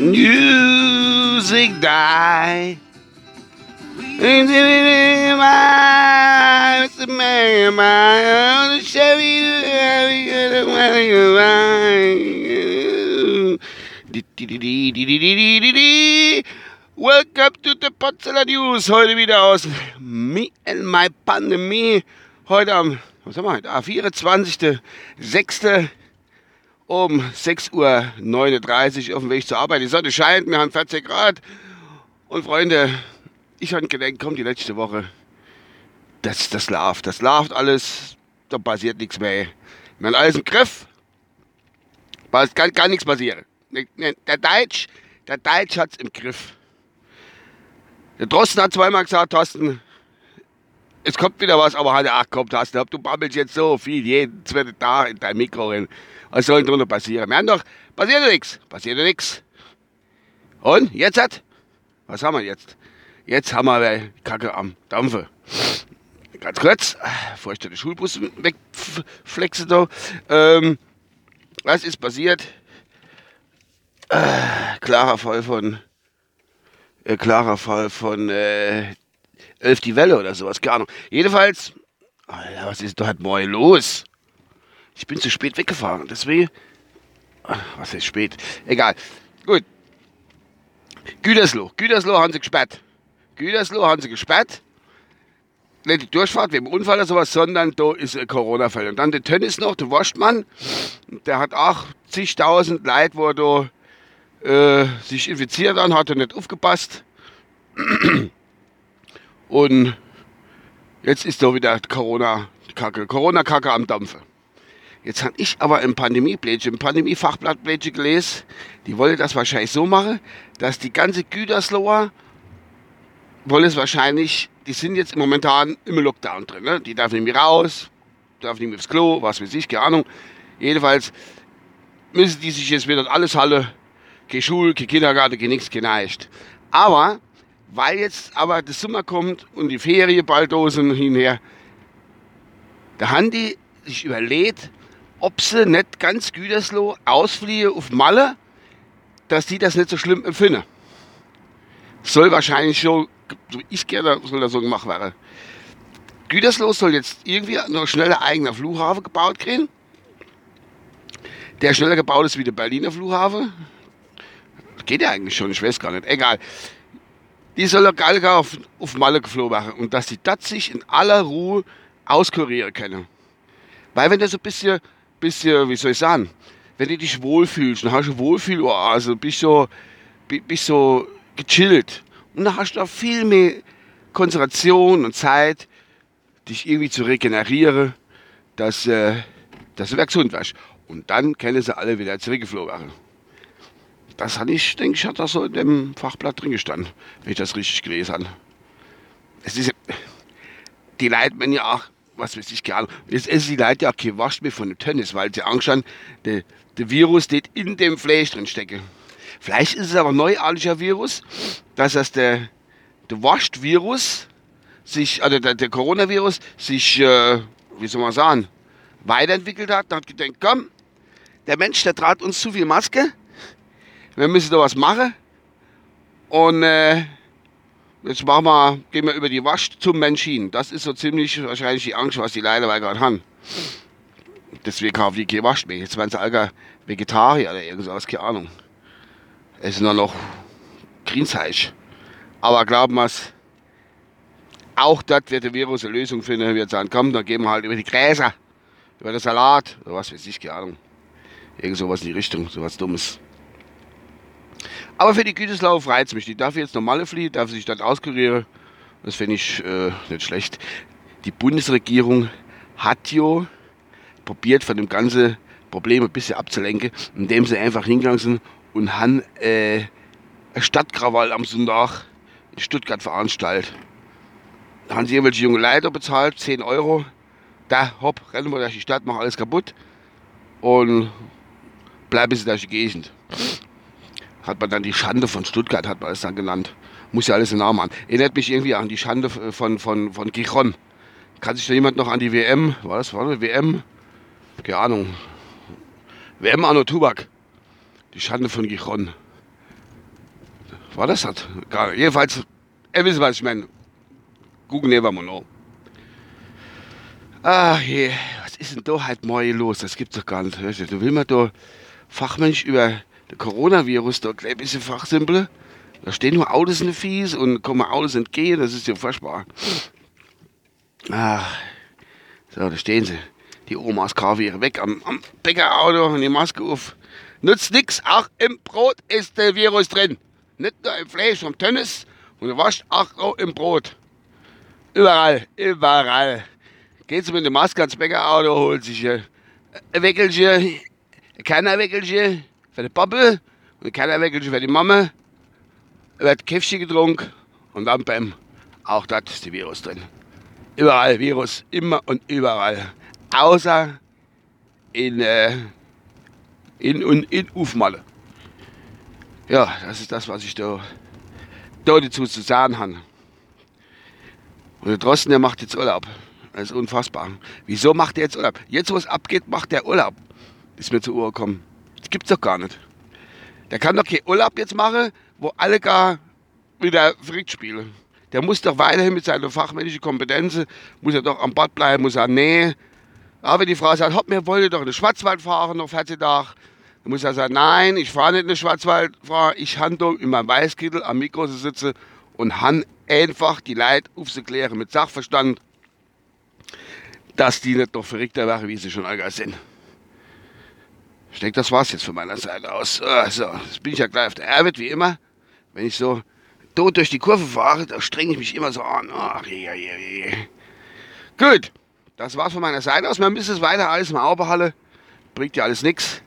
Music die. Welcome to the Potsdamer News. Heute wieder aus Me and My Pandemie. Heute am, was haben wir heute? Ah, 24.06. um 6.39 Uhr auf dem Weg zur Arbeit. Die Sonne scheint, wir haben 40 Grad. Und Freunde, ich habe gedacht, komm, die letzte Woche, das, das läuft. Das läuft alles, da passiert nichts mehr. Haben alles im Griff. Es kann, kann nichts passieren. Der Deutsch, der Deutsch hat es im Griff. Der Drosten hat zweimal gesagt, Thorsten, es kommt wieder was, aber hat er auch kommt, Thorsten, du babbelst jetzt so viel jeden zweiten Tag in dein Mikro rein. Was soll denn drunter passieren? Wir haben doch, passiert nichts, passiert nichts. Und, jetzt hat, was haben wir jetzt? Jetzt haben wir Kacke am Dampfe. Ganz kurz, bevor ich den Schulbus wegflexe. Ähm, was ist passiert? Äh, klarer Fall von äh, klarer Fall von äh, Elf die Welle oder sowas, keine Ahnung. Jedenfalls, Alter, was ist da halt morgen los? Ich bin zu spät weggefahren, deswegen. Ach, was ist spät? Egal. Gut. Gütersloh. Gütersloh haben sie gesperrt. Gütersloh haben sie gesperrt. Nicht die Durchfahrt wegen Unfall oder sowas, sondern da ist ein Corona-Fall. Und dann der Tönnis noch, der Wurstmann, der hat auch zigtausend Leute, wo er da äh, sich infiziert haben, hat er nicht aufgepasst. Und jetzt ist da wieder Corona-Kacke, Corona-Kacke am Dampfe. Jetzt habe ich aber im Pandemie-Plätchen, im Pandemie-Fachblatt-Plätchen gelesen, die wollen das wahrscheinlich so machen, dass die ganze Gütersloher wollen es wahrscheinlich, die sind jetzt momentan im Lockdown drin. Ne? Die darf nicht mehr raus, darf nicht mehr aufs Klo, was weiß ich, keine Ahnung. Jedenfalls müssen die sich jetzt wieder alles Halle keine Schule, kein Kindergarten, kein nichts, kein nichts. Aber, weil jetzt aber der Sommer kommt und die Ferien bald da sind hinher, da haben die sich überlegt, ob sie nicht ganz Gütersloh ausfliegen auf Malle, dass die das nicht so schlimm empfinden. Soll wahrscheinlich so, so ich gerne, soll das so gemacht werden. Gütersloh soll jetzt irgendwie noch schneller eigener Flughafen gebaut kriegen. Der schneller gebaut ist wie der Berliner Flughafen geht ja eigentlich schon, ich weiß gar nicht. Egal. Die soll er geil auf, auf Malle geflogen machen und dass die das sich in aller Ruhe auskurieren können. Weil wenn du so ein bisschen, bisschen, wie soll ich sagen, wenn du dich wohlfühlst, dann hast du Wohlfühl, also bist so, bist so gechillt. Und dann hast du auch viel mehr Konzentration und Zeit, dich irgendwie zu regenerieren, dass, äh, dass du wieder gesund wirst. Und dann können sie alle wieder zurückgeflogen werden. Das hatte ich, denke ich, hat das so in dem Fachblatt drin gestanden, wenn ich das richtig gelesen habe. Es ist, die Leute wenn ja auch, was weiß ich, gerne. Jetzt essen die Leute ja auch kein Waschmehl von dem Tennis, weil sie Angst haben, der, der Virus steht in dem Fleisch drin stecke. Vielleicht ist es aber ein neuartiger Virus, dass das der, der Wascht-Virus sich, also der, der Coronavirus sich, äh, wie soll man sagen, weiterentwickelt hat und hat gedacht, komm, der Mensch, der trat uns zu viel Maske, wir müssen da was machen. Und äh, jetzt machen wir, gehen wir über die Wasch zum Mensch hin. Das ist so ziemlich wahrscheinlich die Angst, was die Leute gerade haben. Deswegen kaufen die kein Waschmehl. Jetzt werden sie alle Vegetarier oder irgendwas, keine Ahnung. Es ist nur noch Grünzeug. Aber glauben wir es, auch das wird der Virus eine Lösung finden. Wir sagen, komm, dann gehen wir halt über die Gräser, über den Salat oder was weiß ich, keine Ahnung. Irgend sowas in die Richtung, sowas Dummes. Aber für die Gütersloh reizt mich. Die darf jetzt normale fliehen, darf sich dann auskurieren. Das finde ich äh, nicht schlecht. Die Bundesregierung hat ja probiert, von dem ganzen Problem ein bisschen abzulenken, indem sie einfach hingegangen sind und haben äh, Stadtkrawall am Sonntag in Stuttgart veranstaltet. Da haben sie irgendwelche junge Leiter bezahlt, 10 Euro. Da, hopp, rennen wir durch die Stadt, machen alles kaputt und bleiben sie durch die Gegend hat man dann die Schande von Stuttgart, hat man es dann genannt. Muss ja alles in Namen an. Erinnert mich irgendwie an die Schande von, von, von Gijon. Kann sich da jemand noch an die WM, war das, war das WM? Keine Ahnung. WM Anno Tubak. Die Schande von Gijon. war das halt? Gar, jedenfalls, ihr wisst, was ich meine. Google never know. Ach je, was ist denn da halt morgen los? Das gibt's doch gar nicht. Du will man da Fachmensch über den Coronavirus da gleich ein bisschen fachsimpeln? Da stehen nur Autos in den Fies und kommen Autos entgehen, das ist ja furchtbar. Ach, so, da stehen sie. Die Omas Kaviere weg am, am Bäckerauto und die Maske auf. Nutzt nix, auch im Brot ist der Virus drin. Nicht nur im Fleisch vom Tönnis und du wascht auch im Brot. Überall, überall. Geht sie mit der Maske ans Bäckerauto, holt sich ein Weckelchen, ein kleiner Weckelchen für die Pappe und ein kleiner Weckelchen für die Mama. Wird Käffchen getrunken und dann bam, auch das ist der Virus drin. Überall Virus, immer und überall. Außer in, äh, in, in, in Ufmalle. Ja, das ist das, was ich da, da dazu zu sagen habe. Und der Drosten, der macht jetzt Urlaub. Das ist unfassbar. Wieso macht er jetzt Urlaub? Jetzt, wo es abgeht, macht der Urlaub. Ist mir zu Uhr gekommen. Gibt's doch gar nicht. Der kann doch keinen Urlaub jetzt machen, wo alle gar wieder verrückt spielen. Der muss doch weiterhin mit seiner fachmännischen Kompetenz, muss er doch am Bad bleiben, muss er nee. Aber die Frau sagt, hopp, mir wollte doch in den Schwarzwald fahren, noch 40 Tage. Dann muss er sagen, nein, ich fahre nicht in den Schwarzwald, ich handle in meinem Weißkittel am Mikro sitze und han einfach die Leute aufzuklären mit Sachverstand, dass die nicht doch verrückter wären, wie sie schon allgemein sind. Ich denke, das war's jetzt von meiner Seite aus. Also, jetzt bin ich ja gleich auf der Erwit, wie immer. Wenn ich so tot durch die Kurve fahre, da strenge ich mich immer so an. Ach, je, je, je. Gut, das war's von meiner Seite aus. Wir müssen es weiter alles im Auberhalle. Bringt ja alles nichts.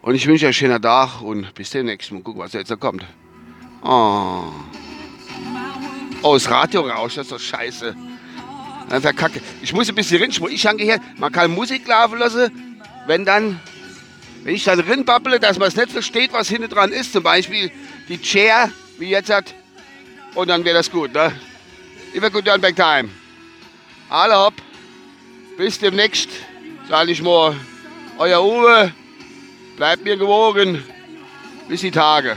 Und ich wünsche euch einen schönen Tag und bis demnächst. Mal gucken, was jetzt da kommt. Oh. Oh, das Radio rauscht, das ist doch scheiße. Einfach kacke. Ich muss ein bisschen rinschmucken. Ich hange hier, man kann Musik laufen lassen, wenn dann, wenn ich dann rinbabble, dass man es nicht versteht, was hinten dran ist. Zum Beispiel die Chair, wie jetzt hat. Und dann wäre das gut, ne? Immer gut back time. Alle hopp. Bis demnächst, sag ich mal. Euer Uwe. Bleibt mir gewogen. Bis die Tage.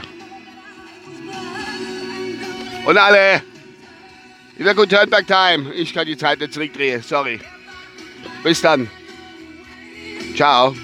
Und alle. Immer gut Turnback Time. Ich kann die Zeit nicht zurückdrehen. Sorry. Bis dann. Ciao.